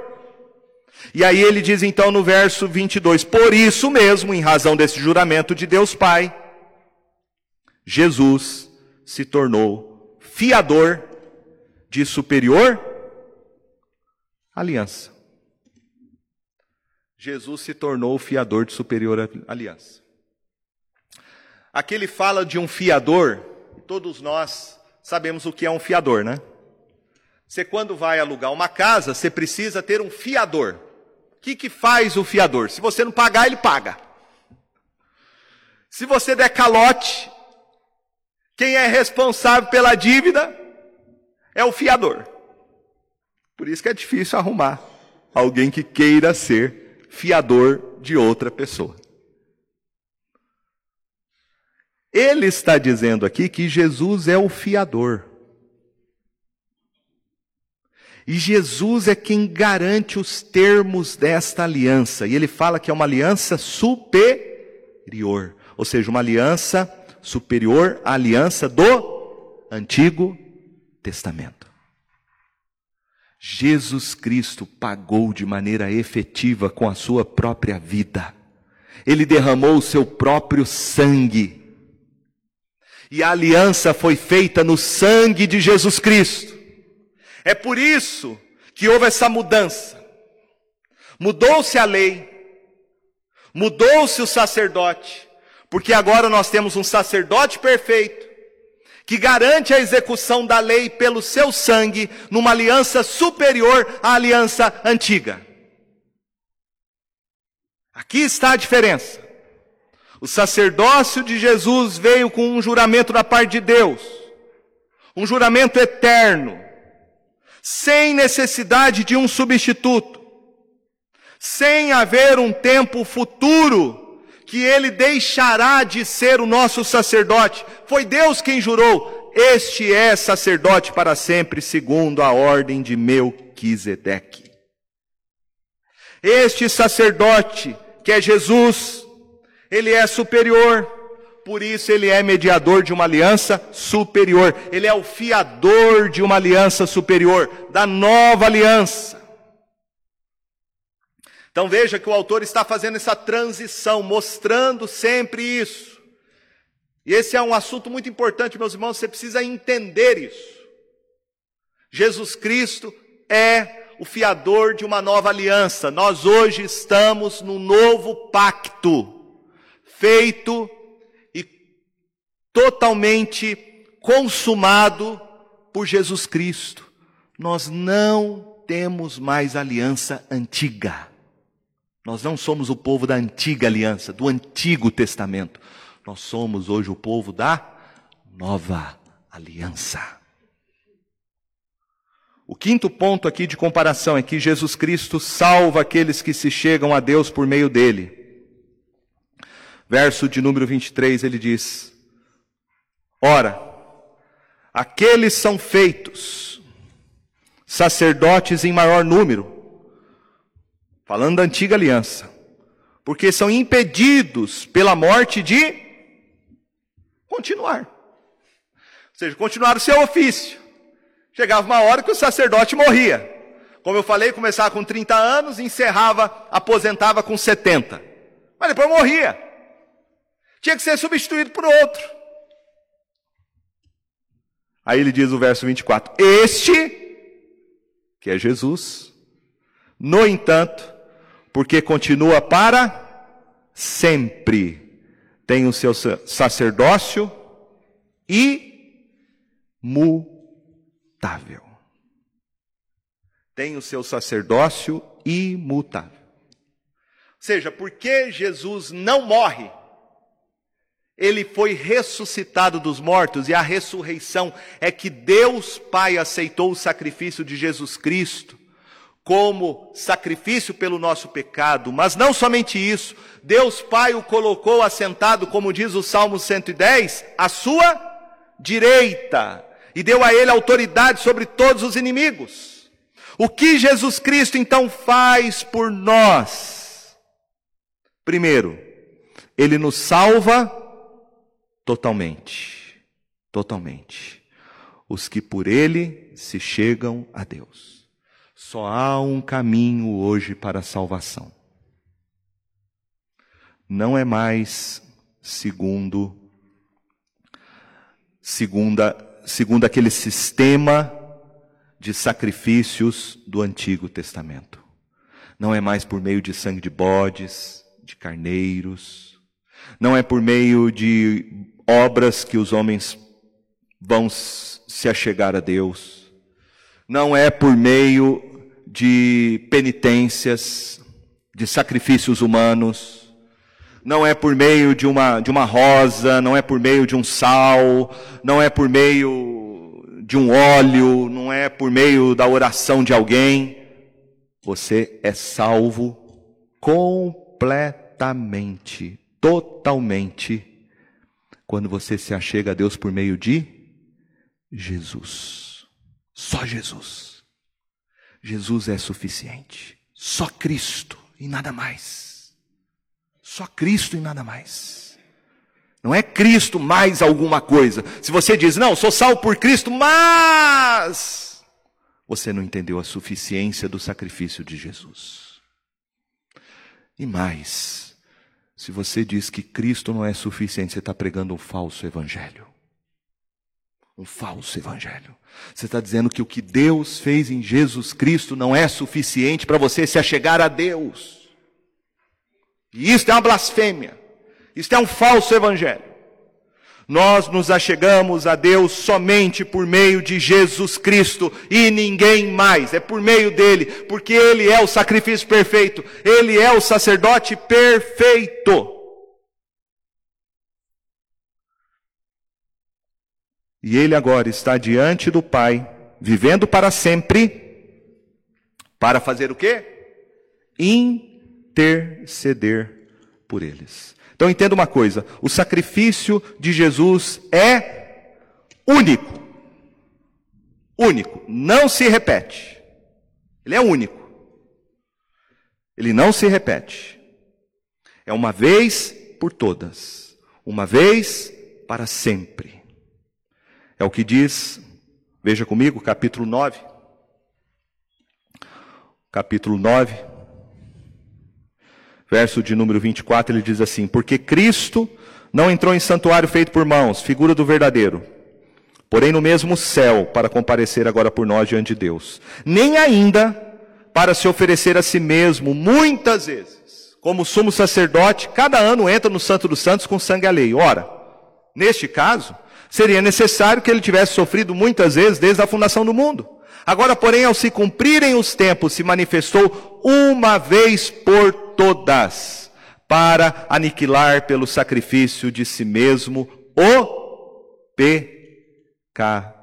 E aí ele diz então no verso 22: Por isso mesmo, em razão desse juramento de Deus Pai, Jesus se tornou fiador de superior aliança. Jesus se tornou fiador de superior aliança. Aqui ele fala de um fiador, todos nós sabemos o que é um fiador, né? Você quando vai alugar uma casa, você precisa ter um fiador. O que, que faz o fiador? Se você não pagar, ele paga. Se você der calote, quem é responsável pela dívida é o fiador. Por isso que é difícil arrumar alguém que queira ser fiador de outra pessoa. Ele está dizendo aqui que Jesus é o fiador. E Jesus é quem garante os termos desta aliança. E ele fala que é uma aliança superior. Ou seja, uma aliança superior à aliança do Antigo Testamento. Jesus Cristo pagou de maneira efetiva com a sua própria vida. Ele derramou o seu próprio sangue. E a aliança foi feita no sangue de Jesus Cristo. É por isso que houve essa mudança. Mudou-se a lei, mudou-se o sacerdote, porque agora nós temos um sacerdote perfeito, que garante a execução da lei pelo seu sangue, numa aliança superior à aliança antiga. Aqui está a diferença. O sacerdócio de Jesus veio com um juramento da parte de Deus, um juramento eterno, sem necessidade de um substituto sem haver um tempo futuro que ele deixará de ser o nosso sacerdote. Foi Deus quem jurou: Este é sacerdote para sempre, segundo a ordem de Melquisedeque. Este sacerdote, que é Jesus, ele é superior, por isso ele é mediador de uma aliança superior, ele é o fiador de uma aliança superior, da nova aliança. Então veja que o autor está fazendo essa transição, mostrando sempre isso. E esse é um assunto muito importante, meus irmãos, você precisa entender isso. Jesus Cristo é o fiador de uma nova aliança. Nós hoje estamos no novo pacto, feito totalmente consumado por Jesus Cristo. Nós não temos mais aliança antiga. Nós não somos o povo da antiga aliança, do Antigo Testamento. Nós somos hoje o povo da nova aliança. O quinto ponto aqui de comparação é que Jesus Cristo salva aqueles que se chegam a Deus por meio dele. Verso de número 23, ele diz: Ora, aqueles são feitos sacerdotes em maior número falando da antiga aliança, porque são impedidos pela morte de continuar. Ou seja, continuar o seu ofício. Chegava uma hora que o sacerdote morria. Como eu falei, começava com 30 anos, encerrava, aposentava com 70. Mas depois morria. Tinha que ser substituído por outro. Aí ele diz o verso 24: Este, que é Jesus, no entanto, porque continua para sempre. Tem o seu sacerdócio imutável. Tem o seu sacerdócio imutável. Ou seja, porque Jesus não morre, ele foi ressuscitado dos mortos, e a ressurreição é que Deus Pai aceitou o sacrifício de Jesus Cristo como sacrifício pelo nosso pecado, mas não somente isso, Deus Pai o colocou assentado, como diz o Salmo 110, à sua direita, e deu a ele autoridade sobre todos os inimigos. O que Jesus Cristo então faz por nós? Primeiro, ele nos salva totalmente, totalmente. Os que por ele se chegam a Deus. Só há um caminho hoje para a salvação. Não é mais segundo segunda, segundo aquele sistema de sacrifícios do Antigo Testamento. Não é mais por meio de sangue de bodes, de carneiros, não é por meio de obras que os homens vão se achegar a Deus, não é por meio de penitências, de sacrifícios humanos, não é por meio de uma, de uma rosa, não é por meio de um sal, não é por meio de um óleo, não é por meio da oração de alguém. Você é salvo completamente, totalmente, quando você se achega a Deus por meio de Jesus. Só Jesus. Jesus é suficiente. Só Cristo e nada mais. Só Cristo e nada mais. Não é Cristo mais alguma coisa. Se você diz, não, sou salvo por Cristo, mas. Você não entendeu a suficiência do sacrifício de Jesus. E mais, se você diz que Cristo não é suficiente, você está pregando um falso evangelho. Um falso evangelho. Você está dizendo que o que Deus fez em Jesus Cristo não é suficiente para você se achegar a Deus. E isso é uma blasfêmia. Isso é um falso evangelho. Nós nos achegamos a Deus somente por meio de Jesus Cristo e ninguém mais. É por meio dele, porque ele é o sacrifício perfeito, ele é o sacerdote perfeito. E ele agora está diante do Pai, vivendo para sempre, para fazer o quê? Interceder por eles. Então entenda uma coisa: o sacrifício de Jesus é único. Único. Não se repete. Ele é único. Ele não se repete. É uma vez por todas. Uma vez para sempre. É o que diz, veja comigo, capítulo 9. Capítulo 9 verso de número 24, ele diz assim: Porque Cristo não entrou em santuário feito por mãos, figura do verdadeiro, porém no mesmo céu, para comparecer agora por nós diante de Deus, nem ainda para se oferecer a si mesmo, muitas vezes, como sumo sacerdote, cada ano entra no Santo dos Santos com sangue alheio. Ora, neste caso, seria necessário que ele tivesse sofrido muitas vezes desde a fundação do mundo. Agora, porém, ao se cumprirem os tempos, se manifestou uma vez por todas, para aniquilar pelo sacrifício de si mesmo o pecado.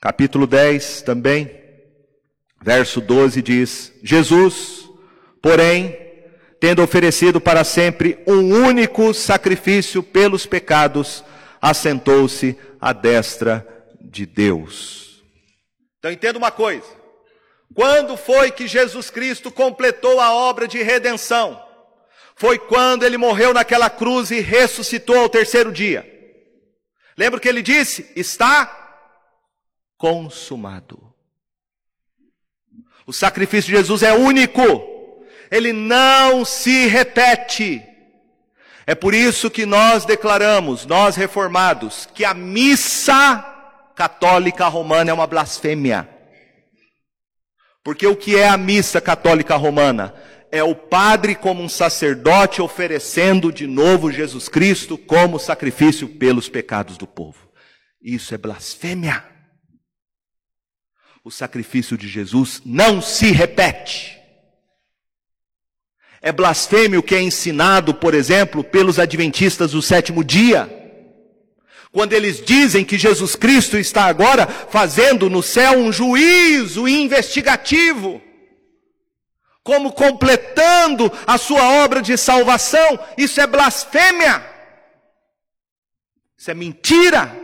Capítulo 10 também, verso 12 diz: Jesus, porém, tendo oferecido para sempre um único sacrifício pelos pecados, assentou-se à destra de Deus. Então entenda uma coisa: quando foi que Jesus Cristo completou a obra de redenção? Foi quando ele morreu naquela cruz e ressuscitou ao terceiro dia. Lembra que ele disse? Está consumado. O sacrifício de Jesus é único, ele não se repete. É por isso que nós declaramos, nós reformados, que a missa católica romana é uma blasfêmia. Porque o que é a missa católica romana? É o padre como um sacerdote oferecendo de novo Jesus Cristo como sacrifício pelos pecados do povo. Isso é blasfêmia. O sacrifício de Jesus não se repete. É blasfêmia o que é ensinado, por exemplo, pelos adventistas do sétimo dia quando eles dizem que Jesus Cristo está agora fazendo no céu um juízo investigativo, como completando a sua obra de salvação, isso é blasfêmia, isso é mentira.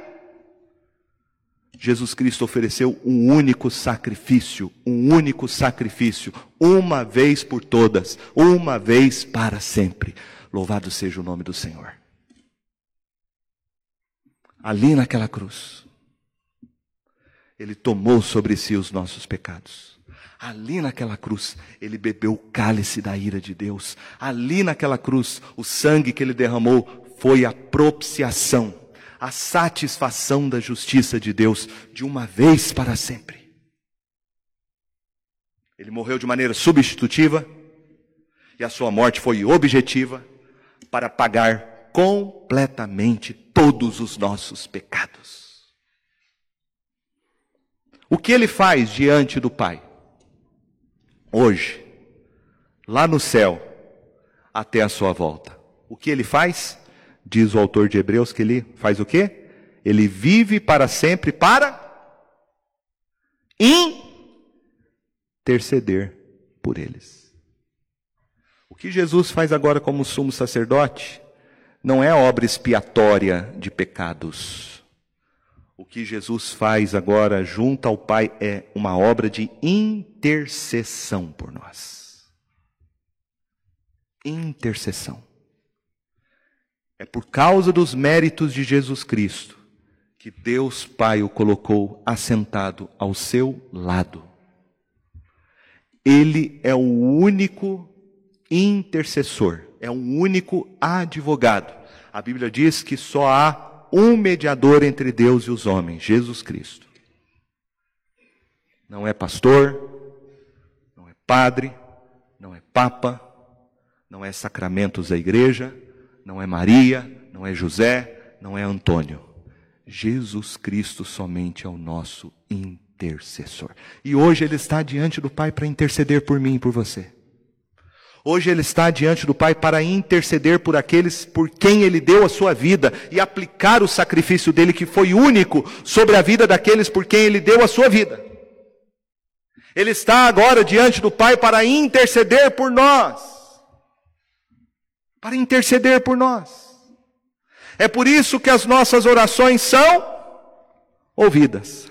Jesus Cristo ofereceu um único sacrifício, um único sacrifício, uma vez por todas, uma vez para sempre. Louvado seja o nome do Senhor ali naquela cruz, ele tomou sobre si os nossos pecados. Ali naquela cruz, ele bebeu o cálice da ira de Deus. Ali naquela cruz, o sangue que ele derramou foi a propiciação, a satisfação da justiça de Deus de uma vez para sempre. Ele morreu de maneira substitutiva e a sua morte foi objetiva para pagar completamente todos os nossos pecados. O que ele faz diante do Pai? Hoje, lá no céu, até a sua volta. O que ele faz? Diz o autor de Hebreus que ele faz o quê? Ele vive para sempre para interceder por eles. O que Jesus faz agora como sumo sacerdote? Não é obra expiatória de pecados. O que Jesus faz agora junto ao Pai é uma obra de intercessão por nós. Intercessão. É por causa dos méritos de Jesus Cristo que Deus Pai o colocou assentado ao seu lado. Ele é o único intercessor é um único advogado. A Bíblia diz que só há um mediador entre Deus e os homens, Jesus Cristo. Não é pastor, não é padre, não é papa, não é sacramentos da igreja, não é Maria, não é José, não é Antônio. Jesus Cristo somente é o nosso intercessor. E hoje ele está diante do Pai para interceder por mim e por você. Hoje ele está diante do Pai para interceder por aqueles por quem ele deu a sua vida e aplicar o sacrifício dele que foi único sobre a vida daqueles por quem ele deu a sua vida. Ele está agora diante do Pai para interceder por nós. Para interceder por nós. É por isso que as nossas orações são ouvidas.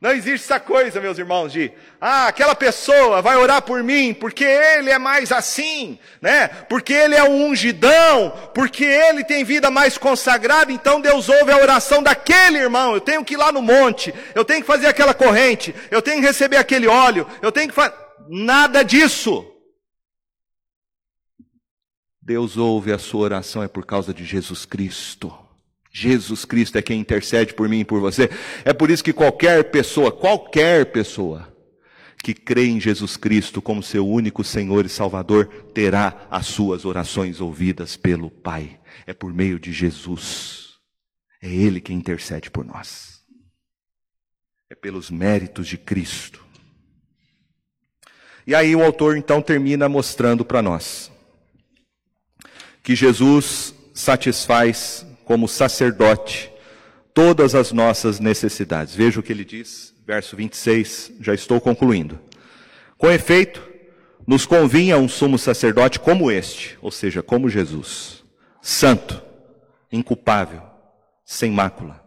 Não existe essa coisa, meus irmãos, de, ah, aquela pessoa vai orar por mim porque ele é mais assim, né? Porque ele é um ungidão, porque ele tem vida mais consagrada, então Deus ouve a oração daquele irmão. Eu tenho que ir lá no monte, eu tenho que fazer aquela corrente, eu tenho que receber aquele óleo, eu tenho que fazer. Nada disso. Deus ouve a sua oração é por causa de Jesus Cristo. Jesus Cristo é quem intercede por mim e por você. É por isso que qualquer pessoa, qualquer pessoa que crê em Jesus Cristo como seu único Senhor e Salvador, terá as suas orações ouvidas pelo Pai. É por meio de Jesus. É Ele quem intercede por nós. É pelos méritos de Cristo. E aí o autor então termina mostrando para nós que Jesus satisfaz como sacerdote todas as nossas necessidades. Veja o que ele diz, verso 26, já estou concluindo. Com efeito, nos convinha um sumo sacerdote como este, ou seja, como Jesus, santo, inculpável, sem mácula,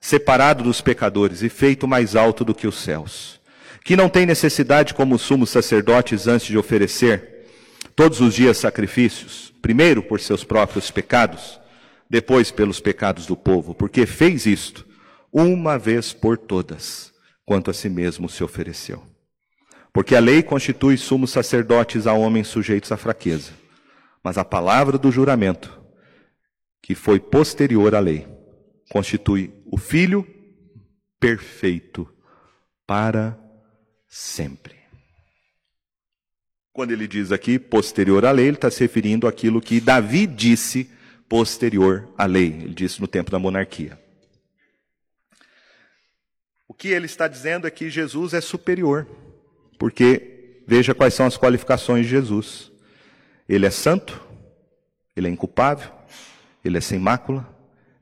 separado dos pecadores e feito mais alto do que os céus, que não tem necessidade como sumos sacerdotes antes de oferecer todos os dias sacrifícios, primeiro por seus próprios pecados, depois pelos pecados do povo, porque fez isto uma vez por todas, quanto a si mesmo se ofereceu. Porque a lei constitui sumos sacerdotes a homens sujeitos à fraqueza, mas a palavra do juramento, que foi posterior à lei, constitui o Filho perfeito para sempre. Quando ele diz aqui posterior à lei, ele está se referindo àquilo que Davi disse posterior à lei. Ele disse no tempo da monarquia. O que ele está dizendo é que Jesus é superior, porque veja quais são as qualificações de Jesus. Ele é santo, ele é inculpável, ele é sem mácula,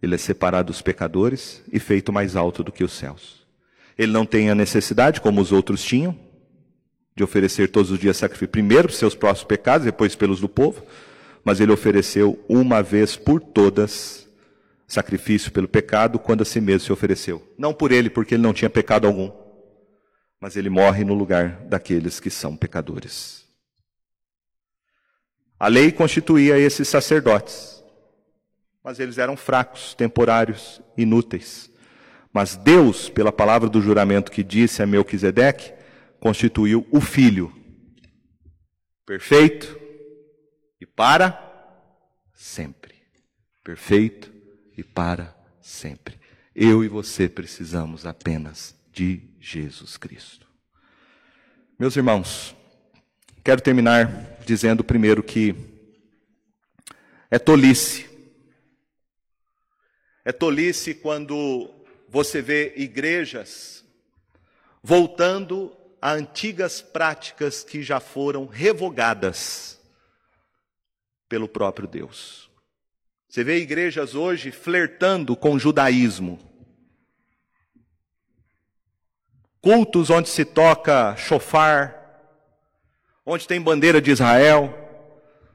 ele é separado dos pecadores e feito mais alto do que os céus. Ele não tem a necessidade, como os outros tinham, de oferecer todos os dias sacrifício, primeiro pelos seus próprios pecados, depois pelos do povo mas ele ofereceu uma vez por todas sacrifício pelo pecado, quando a si mesmo se ofereceu. Não por ele, porque ele não tinha pecado algum, mas ele morre no lugar daqueles que são pecadores. A lei constituía esses sacerdotes, mas eles eram fracos, temporários, inúteis. Mas Deus, pela palavra do juramento que disse a Melquisedeque, constituiu o filho perfeito, para sempre. Perfeito e para sempre. Eu e você precisamos apenas de Jesus Cristo. Meus irmãos, quero terminar dizendo primeiro que é tolice. É tolice quando você vê igrejas voltando a antigas práticas que já foram revogadas pelo próprio Deus. Você vê igrejas hoje flertando com o judaísmo. Cultos onde se toca chofar, onde tem bandeira de Israel.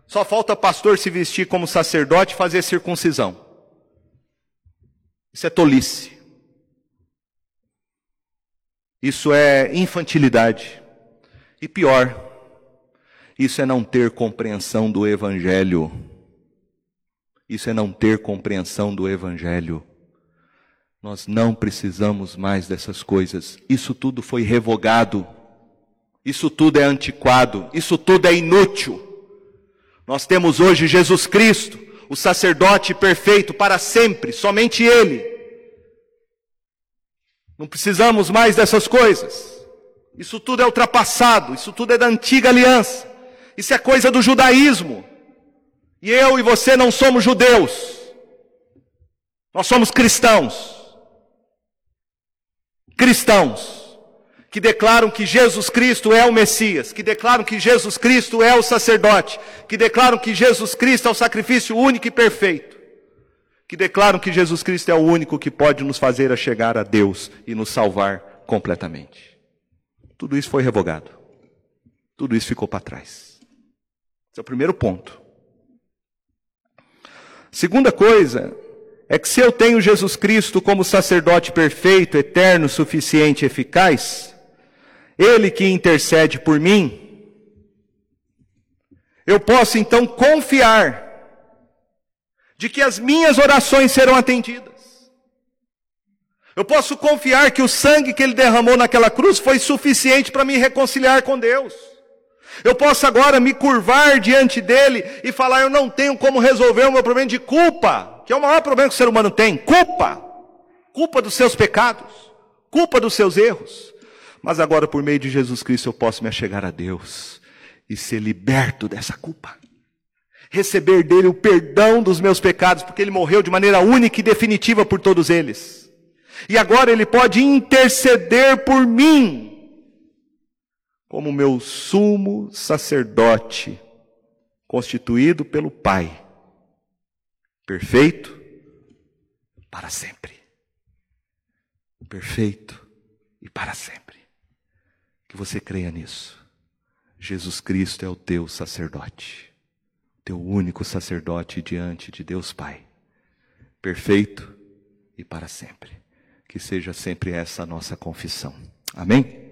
Só falta pastor se vestir como sacerdote e fazer circuncisão. Isso é tolice. Isso é infantilidade. E pior, isso é não ter compreensão do Evangelho. Isso é não ter compreensão do Evangelho. Nós não precisamos mais dessas coisas. Isso tudo foi revogado. Isso tudo é antiquado. Isso tudo é inútil. Nós temos hoje Jesus Cristo, o sacerdote perfeito para sempre, somente Ele. Não precisamos mais dessas coisas. Isso tudo é ultrapassado, isso tudo é da antiga aliança. Isso é coisa do judaísmo. E eu e você não somos judeus. Nós somos cristãos. Cristãos que declaram que Jesus Cristo é o Messias, que declaram que Jesus Cristo é o sacerdote, que declaram que Jesus Cristo é o sacrifício único e perfeito, que declaram que Jesus Cristo é o único que pode nos fazer a chegar a Deus e nos salvar completamente. Tudo isso foi revogado. Tudo isso ficou para trás. Esse é o primeiro ponto. Segunda coisa é que se eu tenho Jesus Cristo como sacerdote perfeito, eterno, suficiente, eficaz, ele que intercede por mim, eu posso então confiar de que as minhas orações serão atendidas. Eu posso confiar que o sangue que ele derramou naquela cruz foi suficiente para me reconciliar com Deus. Eu posso agora me curvar diante dele e falar: eu não tenho como resolver o meu problema de culpa, que é o maior problema que o ser humano tem: culpa. Culpa dos seus pecados, culpa dos seus erros. Mas agora, por meio de Jesus Cristo, eu posso me achegar a Deus e ser liberto dessa culpa. Receber dele o perdão dos meus pecados, porque ele morreu de maneira única e definitiva por todos eles. E agora ele pode interceder por mim, como meu sumo sacerdote, constituído pelo Pai, perfeito para sempre. Perfeito e para sempre que você creia nisso. Jesus Cristo é o teu sacerdote, teu único sacerdote diante de Deus Pai, perfeito e para sempre. Que seja sempre essa a nossa confissão. Amém?